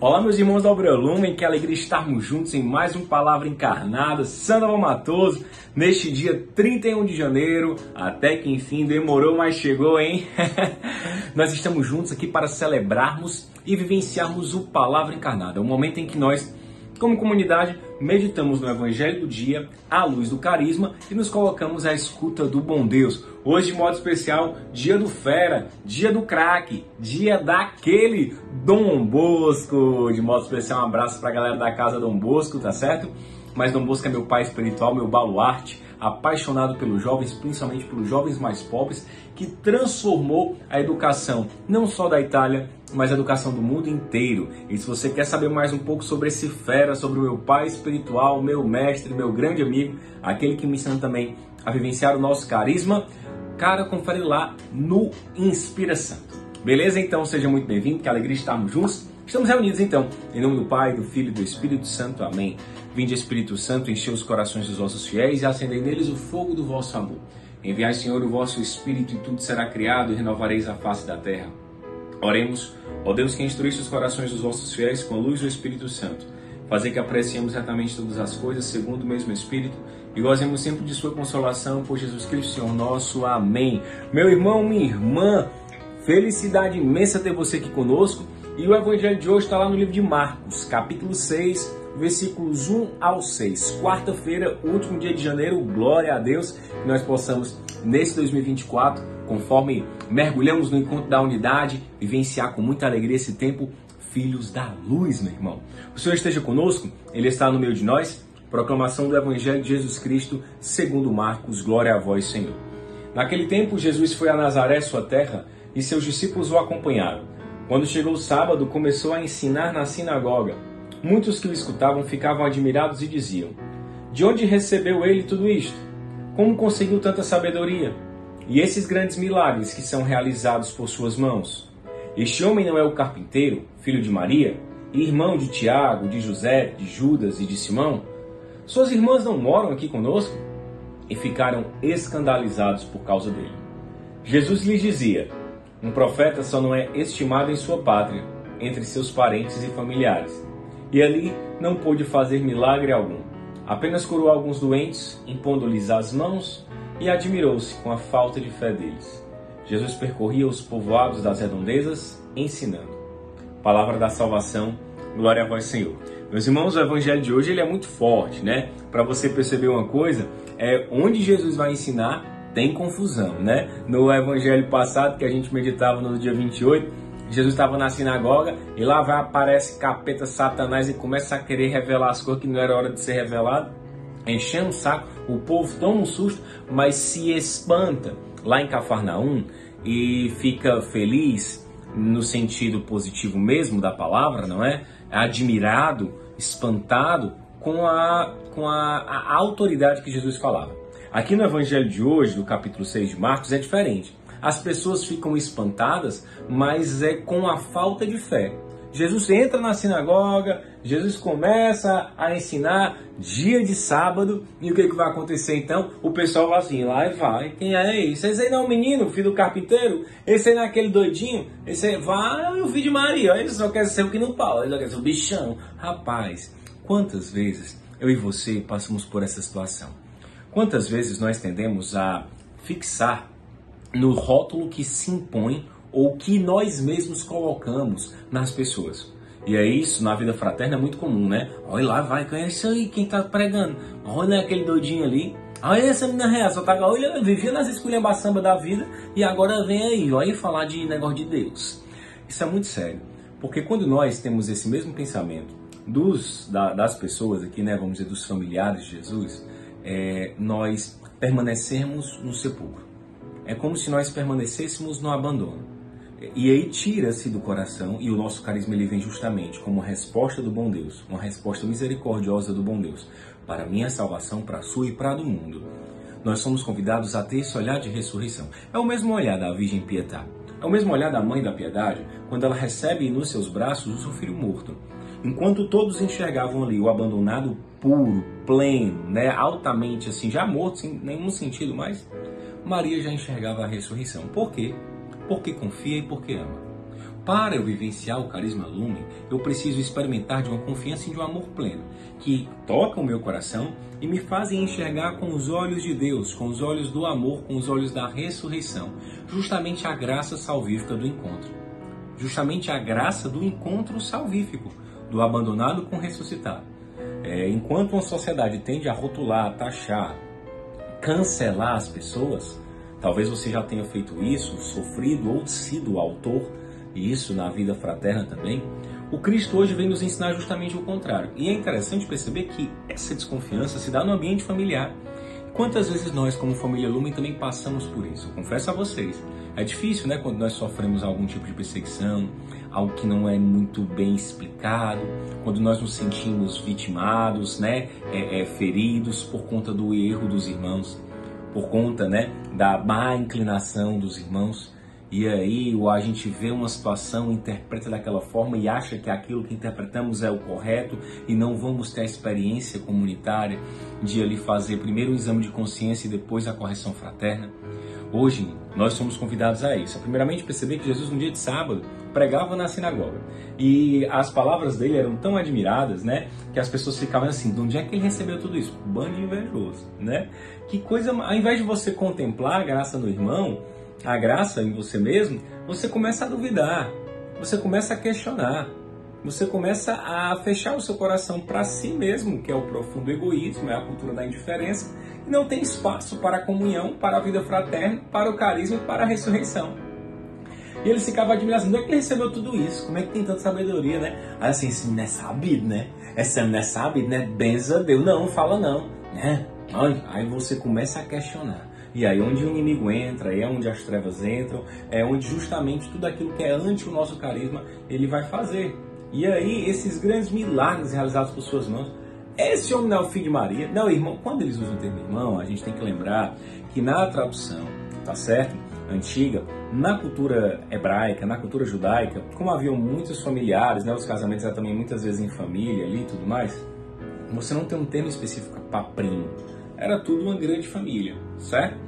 Olá, meus irmãos da Obra Lumen, que alegria estarmos juntos em mais um Palavra Encarnada. Sandra Matoso, neste dia 31 de janeiro, até que enfim demorou, mas chegou, hein? nós estamos juntos aqui para celebrarmos e vivenciarmos o Palavra Encarnada, o momento em que nós como comunidade, meditamos no Evangelho do dia, à luz do carisma e nos colocamos à escuta do bom Deus. Hoje, de modo especial, dia do fera, dia do craque, dia daquele Dom Bosco. De modo especial, um abraço para a galera da casa Dom Bosco, tá certo? Mas Dom Bosco é meu pai espiritual, meu baluarte apaixonado pelos jovens, principalmente pelos jovens mais pobres, que transformou a educação não só da Itália, mas a educação do mundo inteiro. E se você quer saber mais um pouco sobre esse fera, sobre o meu pai espiritual, meu mestre, meu grande amigo, aquele que me ensina também a vivenciar o nosso carisma, cara, confere lá no Inspira Santo. Beleza? Então seja muito bem-vindo, que alegria estarmos juntos. Estamos reunidos então, em nome do Pai, do Filho e do Espírito Santo. Amém. Vinde Espírito Santo, enchei os corações dos vossos fiéis e acendei neles o fogo do vosso amor. Enviai, Senhor, o vosso Espírito e tudo será criado e renovareis a face da terra. Oremos, ó Deus que instruísse os corações dos vossos fiéis com a luz do Espírito Santo. Fazer que apreciemos retamente todas as coisas segundo o mesmo Espírito e gozemos sempre de sua consolação por Jesus Cristo, Senhor nosso. Amém. Meu irmão, minha irmã, felicidade imensa ter você aqui conosco. E o evangelho de hoje está lá no livro de Marcos, capítulo 6, versículos 1 ao 6. Quarta-feira, último dia de janeiro, glória a Deus, que nós possamos, nesse 2024, conforme mergulhamos no encontro da unidade, vivenciar com muita alegria esse tempo, filhos da luz, meu irmão. O Senhor esteja conosco, Ele está no meio de nós. Proclamação do Evangelho de Jesus Cristo, segundo Marcos, glória a vós, Senhor. Naquele tempo, Jesus foi a Nazaré, sua terra, e seus discípulos o acompanharam. Quando chegou o sábado, começou a ensinar na sinagoga Muitos que o escutavam ficavam admirados e diziam: De onde recebeu ele tudo isto? Como conseguiu tanta sabedoria? E esses grandes milagres que são realizados por suas mãos? Este homem não é o carpinteiro, filho de Maria, irmão de Tiago, de José, de Judas e de Simão? Suas irmãs não moram aqui conosco? E ficaram escandalizados por causa dele. Jesus lhes dizia: Um profeta só não é estimado em sua pátria, entre seus parentes e familiares e ali não pôde fazer milagre algum. Apenas curou alguns doentes, impondo-lhes as mãos, e admirou-se com a falta de fé deles. Jesus percorria os povoados das redondezas, ensinando. Palavra da salvação, glória a vós, Senhor. Meus irmãos, o evangelho de hoje ele é muito forte, né? Para você perceber uma coisa, é onde Jesus vai ensinar tem confusão, né? No evangelho passado que a gente meditava no dia 28, Jesus estava na sinagoga e lá vai aparece capeta Satanás e começa a querer revelar as coisas que não era hora de ser revelado, enchendo o saco. O povo toma um susto, mas se espanta lá em Cafarnaum e fica feliz no sentido positivo mesmo da palavra, não é? Admirado, espantado com a, com a, a autoridade que Jesus falava. Aqui no evangelho de hoje, do capítulo 6 de Marcos, é diferente as pessoas ficam espantadas, mas é com a falta de fé. Jesus entra na sinagoga, Jesus começa a ensinar dia de sábado, e o que, que vai acontecer então? O pessoal vai assim, lá e vai, quem é esse? Esse aí não é o menino, filho do carpinteiro? Esse aí não é aquele doidinho? Esse aí vai, o filho de Maria, ele só quer ser o que não pau, ele só quer ser o bichão. Rapaz, quantas vezes eu e você passamos por essa situação? Quantas vezes nós tendemos a fixar no rótulo que se impõe ou que nós mesmos colocamos nas pessoas. E é isso, na vida fraterna é muito comum, né? Olha lá, vai, quem isso aí, quem tá pregando? Olha aquele doidinho ali. Olha essa menina real, só tá, olha, vivia nas esculhambaçambas da vida e agora vem aí, olha falar de negócio de Deus. Isso é muito sério, porque quando nós temos esse mesmo pensamento dos, da, das pessoas aqui, né, vamos dizer, dos familiares de Jesus, é, nós permanecemos no sepulcro. É como se nós permanecêssemos no abandono. E aí tira-se do coração, e o nosso carisma ele vem justamente como resposta do bom Deus, uma resposta misericordiosa do bom Deus, para a minha salvação, para a sua e para a do mundo. Nós somos convidados a ter esse olhar de ressurreição. É o mesmo olhar da Virgem Pietá. É o mesmo olhar da Mãe da Piedade quando ela recebe nos seus braços o seu filho morto. Enquanto todos enxergavam ali o abandonado puro, pleno, né, altamente assim, já morto, sem nenhum sentido mais, Maria já enxergava a ressurreição. Por quê? Porque confia e porque ama. Para eu vivenciar o carisma Lumen, eu preciso experimentar de uma confiança e de um amor pleno, que toca o meu coração e me fazem enxergar com os olhos de Deus, com os olhos do amor, com os olhos da ressurreição, justamente a graça salvífica do encontro. Justamente a graça do encontro salvífico, do abandonado com o ressuscitado. É, enquanto uma sociedade tende a rotular, taxar, cancelar as pessoas, talvez você já tenha feito isso, sofrido ou sido autor e isso na vida fraterna também, o Cristo hoje vem nos ensinar justamente o contrário. E é interessante perceber que essa desconfiança se dá no ambiente familiar. Quantas vezes nós, como família Lumen, também passamos por isso? Eu confesso a vocês. É difícil, né, quando nós sofremos algum tipo de perseguição, algo que não é muito bem explicado, quando nós nos sentimos vitimados, né, é, é, feridos por conta do erro dos irmãos, por conta, né, da má inclinação dos irmãos. E aí a gente vê uma situação, interpreta daquela forma e acha que aquilo que interpretamos é o correto e não vamos ter a experiência comunitária de ali fazer primeiro o exame de consciência e depois a correção fraterna. Hoje nós somos convidados a isso. Primeiramente perceber que Jesus no dia de sábado pregava na sinagoga e as palavras dele eram tão admiradas, né, que as pessoas ficavam assim: de onde é que ele recebeu tudo isso? Bando invejoso, né? Que coisa, ao invés de você contemplar a graça no irmão, a graça em você mesmo, você começa a duvidar, você começa a questionar, você começa a fechar o seu coração para si mesmo, que é o profundo egoísmo, é a cultura da indiferença, e não tem espaço para a comunhão, para a vida fraterna, para o carisma e para a ressurreição. E ele ficava admirando, onde é que ele recebeu tudo isso? Como é que tem tanta sabedoria, né? Aí assim, esse não é sabido, né? Essa não é sabido, né? Benza Deus. Não, fala não, né? Aí você começa a questionar. E aí onde o inimigo entra, é onde as trevas entram, é onde justamente tudo aquilo que é anti o nosso carisma, ele vai fazer. E aí esses grandes milagres realizados por suas mãos, esse homem não é o filho de Maria? Não, irmão, quando eles usam o termo irmão, a gente tem que lembrar que na tradução, tá certo? Antiga, na cultura hebraica, na cultura judaica, como haviam muitos familiares, né, os casamentos eram também muitas vezes em família ali e tudo mais, você não tem um termo específico para primo era tudo uma grande família, certo?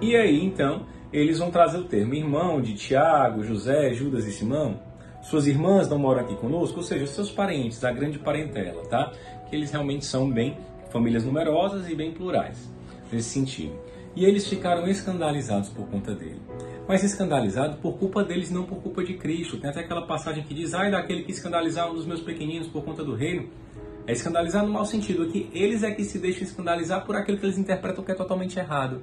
E aí então eles vão trazer o termo irmão de Tiago, José, Judas e Simão. Suas irmãs não moram aqui conosco, ou seja, seus parentes, a grande parentela, tá? Que eles realmente são bem famílias numerosas e bem plurais, nesse sentido. E eles ficaram escandalizados por conta dele. Mas escandalizados por culpa deles, não por culpa de Cristo. Tem até aquela passagem que diz: Ai daquele que escandalizar um dos meus pequeninos por conta do reino. É escandalizar no mau sentido, que eles é que se deixam escandalizar por aquilo que eles interpretam que é totalmente errado.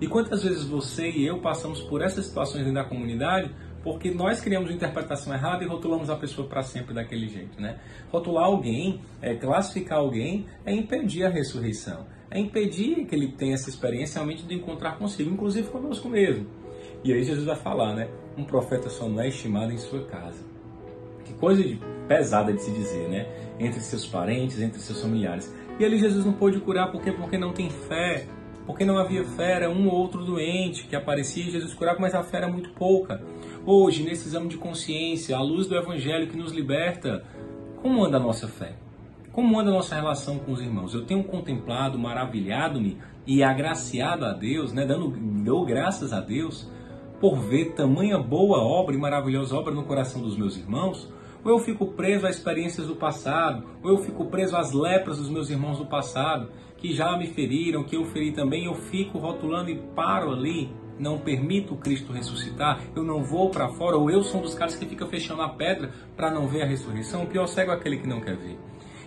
E quantas vezes você e eu passamos por essas situações dentro da comunidade porque nós criamos uma interpretação errada e rotulamos a pessoa para sempre daquele jeito, né? Rotular alguém, é, classificar alguém, é impedir a ressurreição, é impedir que ele tenha essa experiência realmente de encontrar consigo, inclusive conosco mesmo. E aí Jesus vai falar, né? Um profeta só não é estimado em sua casa. Que coisa de pesada de se dizer, né? Entre seus parentes, entre seus familiares. E ali Jesus não pôde curar porque porque não tem fé, porque não havia fé, era um ou outro doente que aparecia e Jesus curava, mas a fé era muito pouca. Hoje, nesse exame de consciência, à luz do Evangelho que nos liberta, como anda a nossa fé? Como anda a nossa relação com os irmãos? Eu tenho contemplado, maravilhado-me e agraciado a Deus, né? Dando, dou graças a Deus por ver tamanha boa obra e maravilhosa obra no coração dos meus irmãos, ou eu fico preso a experiências do passado, ou eu fico preso às lepras dos meus irmãos do passado, que já me feriram, que eu feri também, eu fico rotulando e paro ali, não permito Cristo ressuscitar, eu não vou para fora, ou eu sou um dos caras que fica fechando a pedra para não ver a ressurreição, o pior cego é aquele que não quer ver.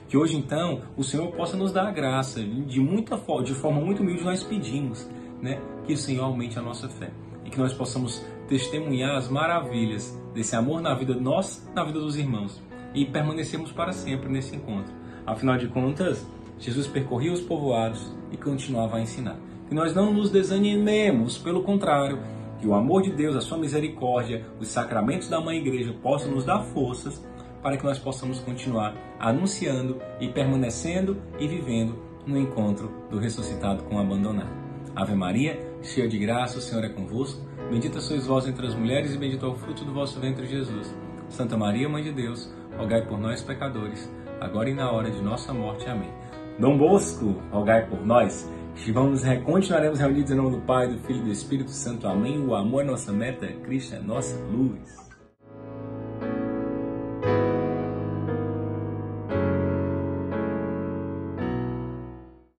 Que hoje então o Senhor possa nos dar a graça, de muita de forma muito humilde nós pedimos, né, que o Senhor aumente a nossa fé e que nós possamos testemunhar as maravilhas desse amor na vida nossa, na vida dos irmãos e permanecemos para sempre nesse encontro. Afinal de contas, Jesus percorria os povoados e continuava a ensinar. Que nós não nos desanimemos, pelo contrário, que o amor de Deus, a sua misericórdia, os sacramentos da Mãe Igreja possam nos dar forças para que nós possamos continuar anunciando e permanecendo e vivendo no encontro do ressuscitado com o abandonado. Ave Maria, cheia de graça, o Senhor é convosco. Bendita sois vós entre as mulheres e bendito é o fruto do vosso ventre, Jesus. Santa Maria, Mãe de Deus, rogai por nós, pecadores, agora e na hora de nossa morte. Amém. Dom Bosco, rogai por nós. Vamos, continuaremos reunidos em nome do Pai, do Filho e do Espírito Santo. Amém. O amor é nossa meta, Cristo é nossa luz.